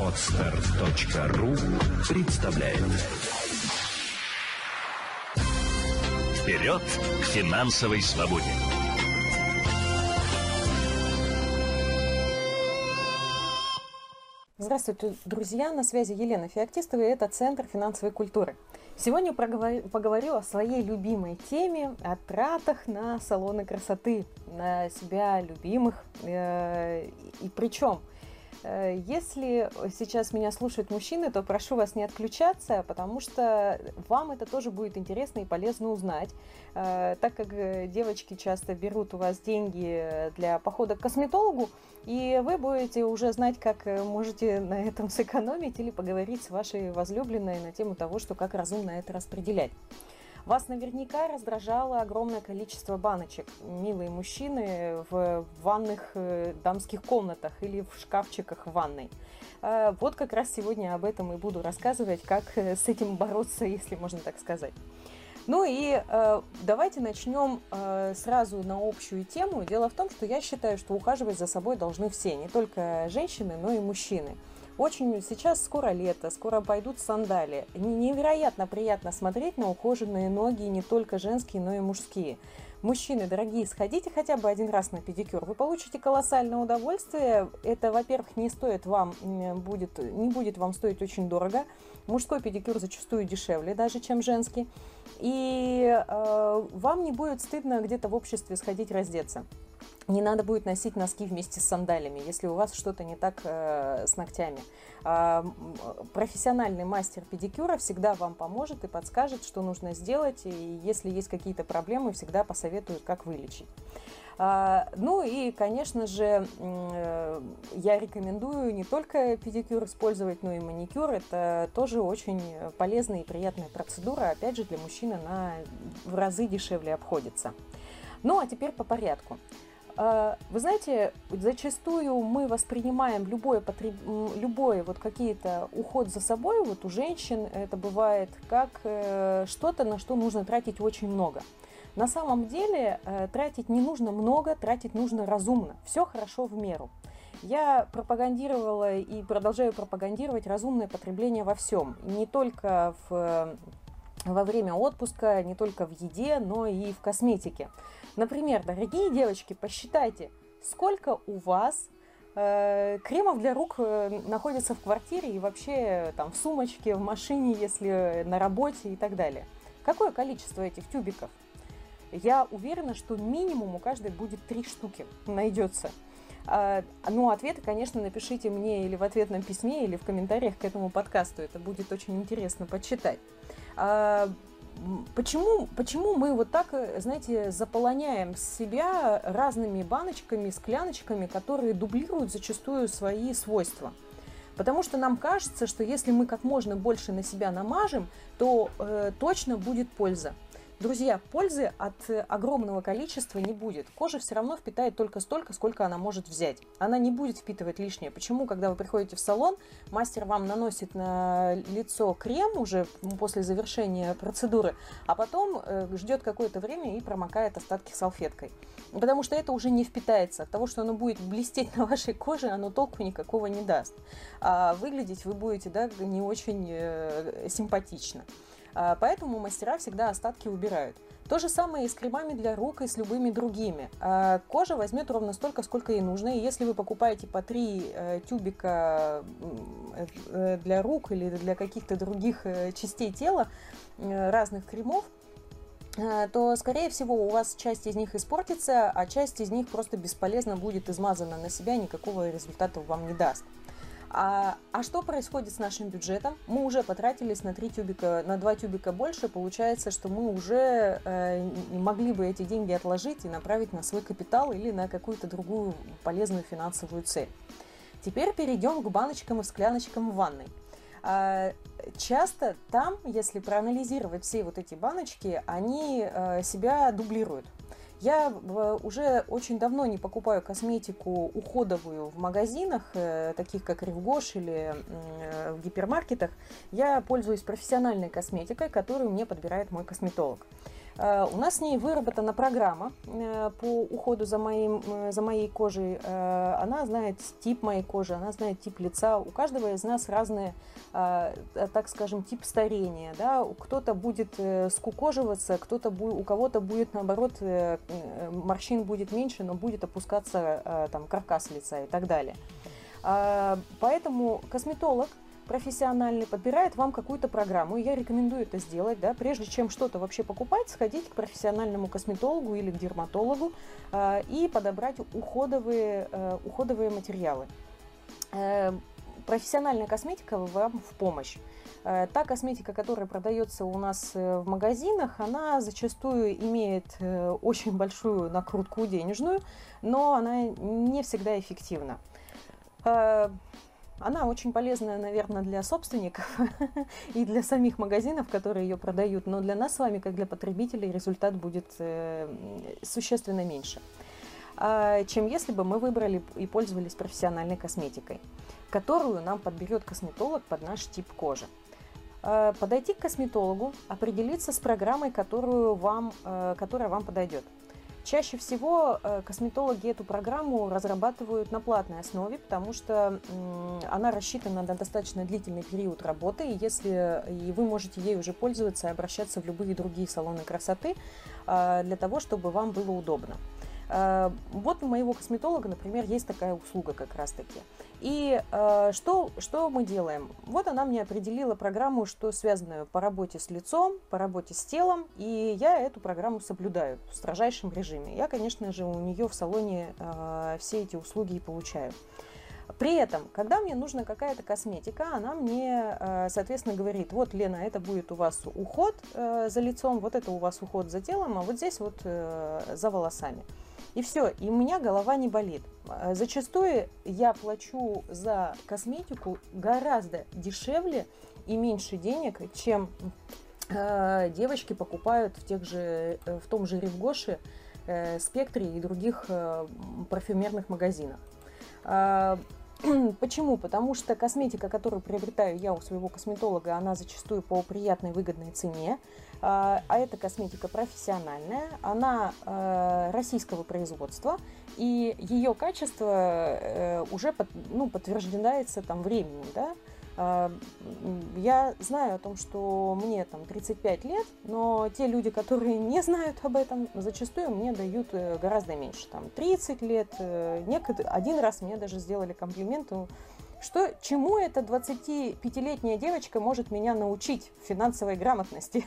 Отстар.ру представляет Вперед к финансовой свободе! Здравствуйте, друзья! На связи Елена Феоктистова, и это Центр финансовой культуры. Сегодня поговорю о своей любимой теме, о тратах на салоны красоты, на себя любимых. Э, и причем Э, если сейчас меня слушают мужчины, то прошу вас не отключаться, потому что вам это тоже будет интересно и полезно узнать. Э, так как э, девочки часто берут у вас деньги для похода к косметологу, и вы будете уже знать, как можете на этом сэкономить или поговорить с вашей возлюбленной на тему того, что как разумно это распределять. Вас наверняка раздражало огромное количество баночек, милые мужчины, в ванных э, дамских комнатах или в шкафчиках в ванной. Э, вот как раз сегодня об этом и буду рассказывать, как э, с этим бороться, если можно так сказать. Ну и э, давайте начнем э, сразу на общую тему. Дело в том, что я считаю, что ухаживать за собой должны все, не только женщины, но и мужчины. Очень сейчас скоро лето, скоро пойдут сандали. Невероятно приятно смотреть на ухоженные ноги, не только женские, но и мужские. Мужчины, дорогие, сходите хотя бы один раз на педикюр. Вы получите колоссальное удовольствие. Это, во-первых, не стоит вам, будет, не будет вам стоить очень дорого. Мужской педикюр зачастую дешевле даже, чем женский. И э, вам не будет стыдно где-то в обществе сходить раздеться не надо будет носить носки вместе с сандалями, если у вас что-то не так э, с ногтями. А, профессиональный мастер педикюра всегда вам поможет и подскажет, что нужно сделать, и если есть какие-то проблемы, всегда посоветует, как вылечить. А, ну и, конечно же, э, я рекомендую не только педикюр использовать, но и маникюр. Это тоже очень полезная и приятная процедура. Опять же, для мужчины она в разы дешевле обходится. Ну а теперь по порядку. А, вы знаете, зачастую мы воспринимаем любое, потреб... любое вот какие-то уход за собой, вот у женщин это бывает как э, что-то, на что нужно тратить очень много. На самом деле э, тратить не нужно много, тратить нужно разумно. Все хорошо в меру. Я пропагандировала и продолжаю пропагандировать разумное потребление во всем. Не только в во время отпуска не только в еде, но и в косметике. Например, дорогие девочки, посчитайте, сколько у вас э, кремов для рук э, находится в квартире и вообще там в сумочке, в машине, если на работе и так далее. Какое количество этих тюбиков? Я уверена, что минимум у каждой будет три штуки найдется. А, ну, ответы, конечно, напишите мне или в ответном письме, или в комментариях к этому подкасту. Это будет очень интересно почитать. Почему, почему мы вот так, знаете, заполоняем себя разными баночками, скляночками, которые дублируют зачастую свои свойства? Потому что нам кажется, что если мы как можно больше на себя намажем, то э, точно будет польза. Друзья, пользы от э, огромного количества не будет. Кожа все равно впитает только столько, сколько она может взять. Она не будет впитывать лишнее. Почему, когда вы приходите в салон, мастер вам наносит на лицо крем уже после завершения процедуры, а потом э, ждет какое-то время и промокает остатки салфеткой. Потому что это уже не впитается. От того, что оно будет блестеть на вашей коже, оно толку никакого не даст. А выглядеть вы будете да, не очень э, симпатично. А, поэтому мастера всегда остатки убирают. То же самое и с кремами для рук, и с любыми другими. А, кожа возьмет ровно столько, сколько ей нужно. И если вы покупаете по три э, тюбика э, для рук или для каких-то других э, частей тела разных кремов, то, скорее всего, у вас часть из них испортится, а часть из них просто бесполезно будет измазана на себя, никакого результата вам не даст. А, а что происходит с нашим бюджетом? Мы уже потратились на, 3 тюбика, на 2 тюбика больше. Получается, что мы уже э, могли бы эти деньги отложить и направить на свой капитал или на какую-то другую полезную финансовую цель. Теперь перейдем к баночкам и скляночкам в ванной. А, часто там, если проанализировать все вот эти баночки, они э, себя дублируют. Я э, уже очень давно не покупаю косметику уходовую в магазинах, э, таких как Ревгош или э, в гипермаркетах. Я пользуюсь профессиональной косметикой, которую мне подбирает мой косметолог. У нас с ней выработана программа по уходу за, моим, за моей кожей. Она знает тип моей кожи, она знает тип лица. У каждого из нас разные, так скажем, тип старения. Да? Кто-то будет скукоживаться, кто-то у кого-то будет, наоборот, морщин будет меньше, но будет опускаться там, каркас лица и так далее. Поэтому косметолог – профессиональный подбирает вам какую-то программу, и я рекомендую это сделать, да, прежде чем что-то вообще покупать, сходить к профессиональному косметологу или к дерматологу э, и подобрать уходовые, э, уходовые материалы. Э, профессиональная косметика вам в помощь. Э, та косметика, которая продается у нас э, в магазинах, она зачастую имеет э, очень большую накрутку денежную, но она не всегда эффективна. Она очень полезная, наверное, для собственников и для самих магазинов, которые ее продают, но для нас с вами, как для потребителей, результат будет э, существенно меньше, а, чем если бы мы выбрали и пользовались профессиональной косметикой, которую нам подберет косметолог под наш тип кожи. А, подойти к косметологу, определиться с программой, которую вам, э, которая вам подойдет – Чаще всего э, косметологи эту программу разрабатывают на платной основе, потому что она рассчитана на достаточно длительный период работы, и если и вы можете ей уже пользоваться и обращаться в любые другие салоны красоты а, для того, чтобы вам было удобно. Э, вот у моего косметолога, например, есть такая услуга как раз-таки. И э, что, что мы делаем? Вот она мне определила программу, что связанную по работе с лицом, по работе с телом, и я эту программу соблюдаю в строжайшем режиме. Я, конечно же, у нее в салоне э, все эти услуги и получаю. При этом, когда мне нужна какая-то косметика, она мне, соответственно, говорит, вот, Лена, это будет у вас уход за лицом, вот это у вас уход за телом, а вот здесь вот за волосами. И все, и у меня голова не болит. А, зачастую я плачу за косметику гораздо дешевле и меньше денег, чем э, девочки покупают в, тех же, э, в том же Ревгоше, э, Спектре и других э, парфюмерных магазинах. А, Почему? Потому что косметика, которую приобретаю я у своего косметолога, она зачастую по приятной выгодной цене. А, а эта косметика профессиональная, она э, российского производства, и ее качество э, уже ну, подтверждается там временем, да, а, я знаю о том, что мне там 35 лет, но те люди, которые не знают об этом, зачастую мне дают э, гораздо меньше, там 30 лет. Некоторые, один раз мне даже сделали комплимент, что, чему эта 25-летняя девочка может меня научить финансовой грамотности?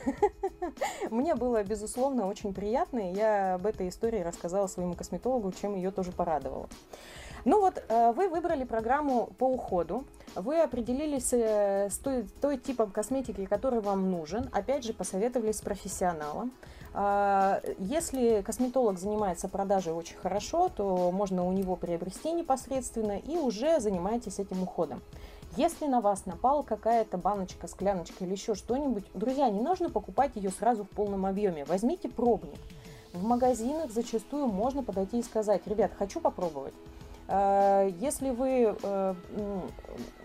Мне было, безусловно, очень приятно, и я об этой истории рассказала своему косметологу, чем ее тоже порадовала. Ну вот, э, вы выбрали программу по уходу, вы определились э, с той, той типом косметики, который вам нужен, опять же, посоветовались с профессионалом. А, если косметолог занимается продажей очень хорошо, то можно у него приобрести непосредственно и уже занимаетесь этим уходом. Если на вас напала какая-то баночка, скляночка или еще что-нибудь, друзья, не нужно покупать ее сразу в полном объеме. Возьмите пробник. В магазинах зачастую можно подойти и сказать, ребят, хочу попробовать. Э, если вы э,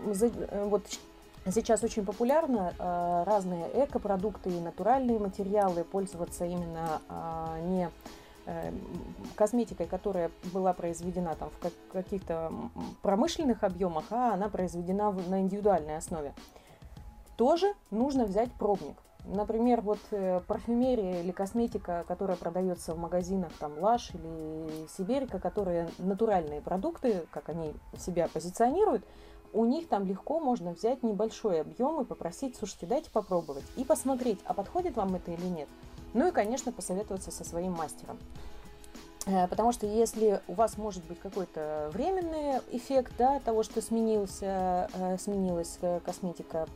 э, вот Сейчас очень популярно разные экопродукты и натуральные материалы пользоваться именно не косметикой, которая была произведена там в каких-то промышленных объемах, а она произведена на индивидуальной основе. Тоже нужно взять пробник. Например, вот э, парфюмерия или косметика, которая продается в магазинах, там Лаш или Сибирика, которые натуральные продукты, как они себя позиционируют, у них там легко можно взять небольшой объем и попросить, слушайте, дайте попробовать и посмотреть, а подходит вам это или нет. Ну и, конечно, посоветоваться со своим мастером. Э, потому что если у вас может быть какой-то временный эффект да, того, что сменился, э, сменилась косметика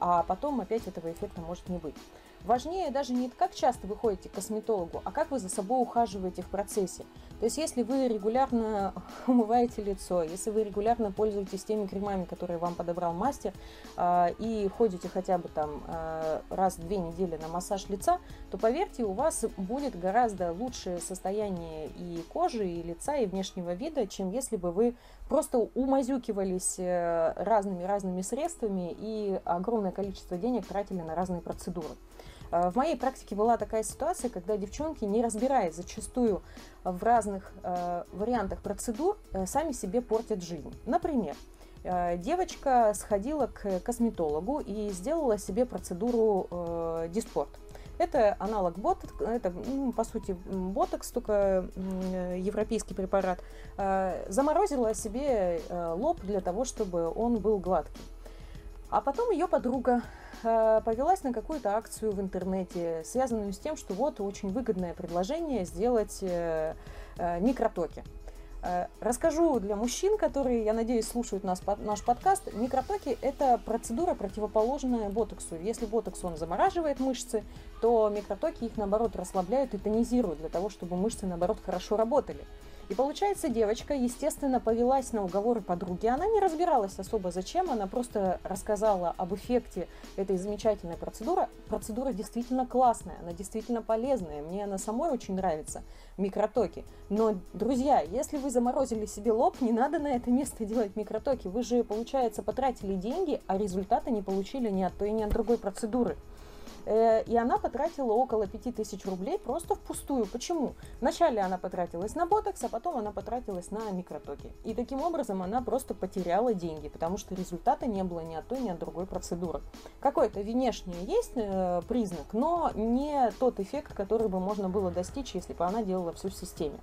а потом опять этого эффекта может не быть. Важнее даже не как часто вы ходите к косметологу, а как вы за собой ухаживаете в процессе. То есть, если вы регулярно умываете лицо, если вы регулярно пользуетесь теми кремами, которые вам подобрал мастер, а, и ходите хотя бы там а, раз в две недели на массаж лица, то поверьте, у вас будет гораздо лучшее состояние и кожи, и лица, и внешнего вида, чем если бы вы просто умазюкивались разными-разными э, средствами и огромное количество денег тратили на разные процедуры. В моей практике была такая ситуация, когда девчонки, не разбираясь зачастую в разных вариантах процедур, сами себе портят жизнь. Например, девочка сходила к косметологу и сделала себе процедуру э, диспорт. Это аналог ботокс, это, по сути, ботокс, только европейский препарат. Э, заморозила себе э, лоб для того, чтобы он был гладкий. А потом ее подруга э, повелась на какую-то акцию в интернете, связанную с тем, что вот очень выгодное предложение сделать микротоки. Э, расскажу для мужчин, которые, я надеюсь, слушают нас, наш подкаст. Микротоки – это процедура, противоположная ботоксу. Если ботокс, он замораживает мышцы, то микротоки их, наоборот, расслабляют и тонизируют для того, чтобы мышцы, наоборот, хорошо работали. И получается, девочка, естественно, повелась на уговоры подруги. Она не разбиралась особо зачем, она просто рассказала об эффекте этой замечательной процедуры. Процедура действительно классная, она действительно полезная, мне она самой очень нравится, микротоки. Но, друзья, если вы заморозили себе лоб, не надо на это место делать микротоки. Вы же, получается, потратили деньги, а результата не получили ни от той, ни от другой процедуры. Э, и она потратила около 5000 рублей просто впустую. Почему? Вначале она потратилась на ботокс, а потом она потратилась на микротоки. И таким образом она просто потеряла деньги, потому что результата не было ни от той, ни от другой процедуры. Какой-то внешний есть э, признак, но не тот эффект, который бы можно было достичь, если бы она делала все в системе.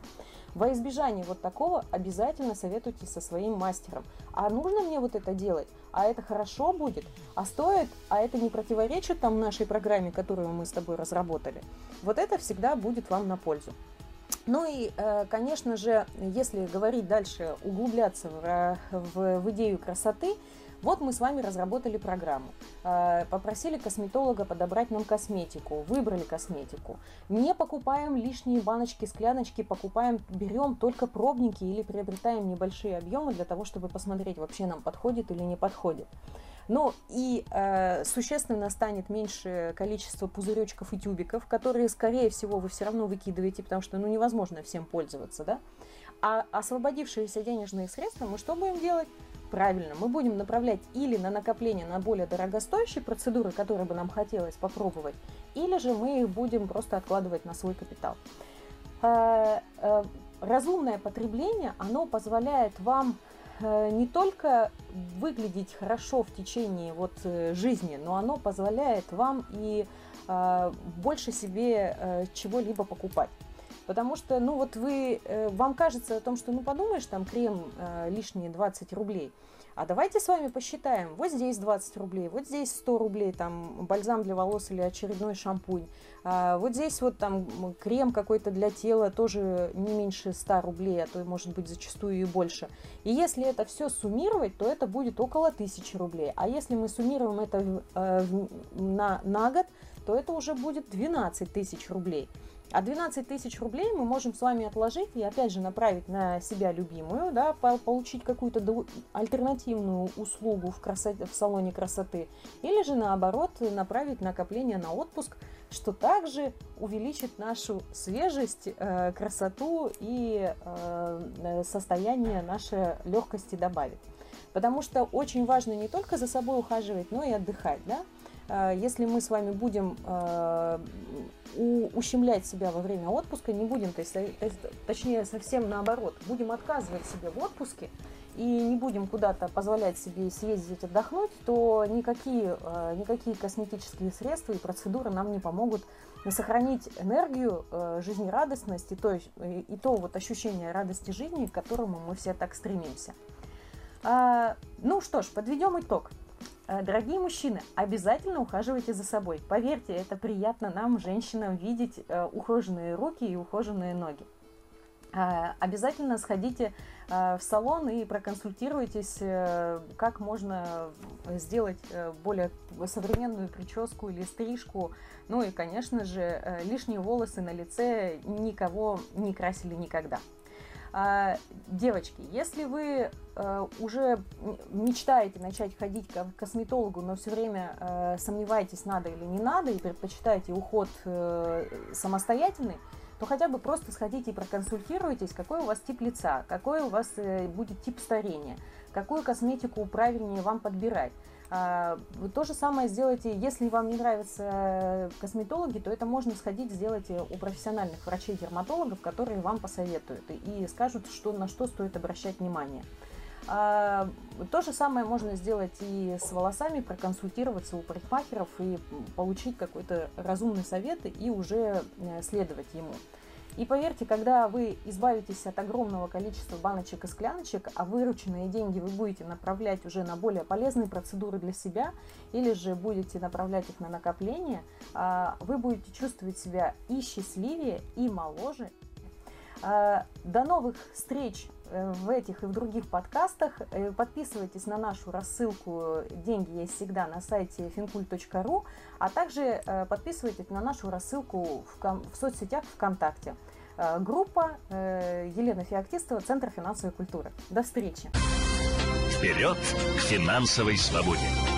Во избежание вот такого обязательно советуйтесь со своим мастером. А нужно мне вот это делать? А это хорошо будет? А стоит? А это не противоречит там нашей программе, которую мы с тобой разработали? Вот это всегда будет вам на пользу. Ну и, э, конечно же, если говорить дальше, углубляться в, в, в идею красоты, вот мы с вами разработали программу, э, попросили косметолога подобрать нам косметику, выбрали косметику. Не покупаем лишние баночки, скляночки, покупаем, берем только пробники или приобретаем небольшие объемы для того, чтобы посмотреть, вообще нам подходит или не подходит. Ну и э, существенно станет меньше количество пузыречков и тюбиков, которые, скорее всего, вы все равно выкидываете, потому что ну, невозможно всем пользоваться, да? А освободившиеся денежные средства мы что будем делать? Правильно, мы будем направлять или на накопление на более дорогостоящие процедуры, которые бы нам хотелось попробовать, или же мы их будем просто откладывать на свой капитал. Э, э, разумное потребление, оно позволяет вам э, не только выглядеть хорошо в течение вот жизни, но оно позволяет вам и больше себе чего-либо покупать. Потому что, ну вот вы, э, вам кажется о том, что, ну подумаешь, там крем э, лишние 20 рублей. А давайте с вами посчитаем. Вот здесь 20 рублей, вот здесь 100 рублей, там бальзам для волос или очередной шампунь. А вот здесь вот там крем какой-то для тела тоже не меньше 100 рублей, а то может быть зачастую и больше. И если это все суммировать, то это будет около 1000 рублей. А если мы суммируем это э, на, на год, то это уже будет 12 тысяч рублей. А 12 тысяч рублей мы можем с вами отложить и опять же направить на себя любимую, да, получить какую-то альтернативную услугу в, красоте, в салоне красоты, или же наоборот направить накопление на отпуск, что также увеличит нашу свежесть, э, красоту и э, состояние нашей легкости добавит. Потому что очень важно не только за собой ухаживать, но и отдыхать, да. Э, если мы с вами будем э, ущемлять себя во время отпуска не будем, то есть, э, точнее совсем наоборот, будем отказывать себе в отпуске и не будем куда-то позволять себе съездить отдохнуть, то никакие, э, никакие косметические средства и процедуры нам не помогут сохранить энергию, э, жизнерадостность и то, и то вот ощущение радости жизни, к которому мы все так стремимся. А, ну что ж, подведем итог. Э, дорогие мужчины, обязательно ухаживайте за собой. Поверьте, это приятно нам, женщинам, видеть э, ухоженные руки и ухоженные ноги. Э, обязательно сходите в салон и проконсультируйтесь, как можно сделать более современную прическу или стрижку. Ну и, конечно же, лишние волосы на лице никого не красили никогда. А, девочки, если вы э, уже мечтаете начать ходить к косметологу, но все время э, сомневаетесь, надо или не надо, и предпочитаете уход э, самостоятельный, то хотя бы просто сходите и проконсультируйтесь, какой у вас тип лица, какой у вас будет тип старения, какую косметику правильнее вам подбирать. А, то же самое сделайте, если вам не нравятся косметологи, то это можно сходить сделать у профессиональных врачей-дерматологов, которые вам посоветуют и скажут, что, на что стоит обращать внимание. А, то же самое можно сделать и с волосами, проконсультироваться у парикмахеров и получить какой-то разумный совет и уже э, следовать ему. И поверьте, когда вы избавитесь от огромного количества баночек и скляночек, а вырученные деньги вы будете направлять уже на более полезные процедуры для себя, или же будете направлять их на накопление, а, вы будете чувствовать себя и счастливее, и моложе. А, до новых встреч в этих и в других подкастах. Э, подписывайтесь на нашу рассылку «Деньги есть всегда» на сайте fincult.ru, а также э, подписывайтесь на нашу рассылку в, в соцсетях ВКонтакте. Группа Елена Феоктистова, Центр финансовой культуры. До встречи! Вперед к финансовой свободе!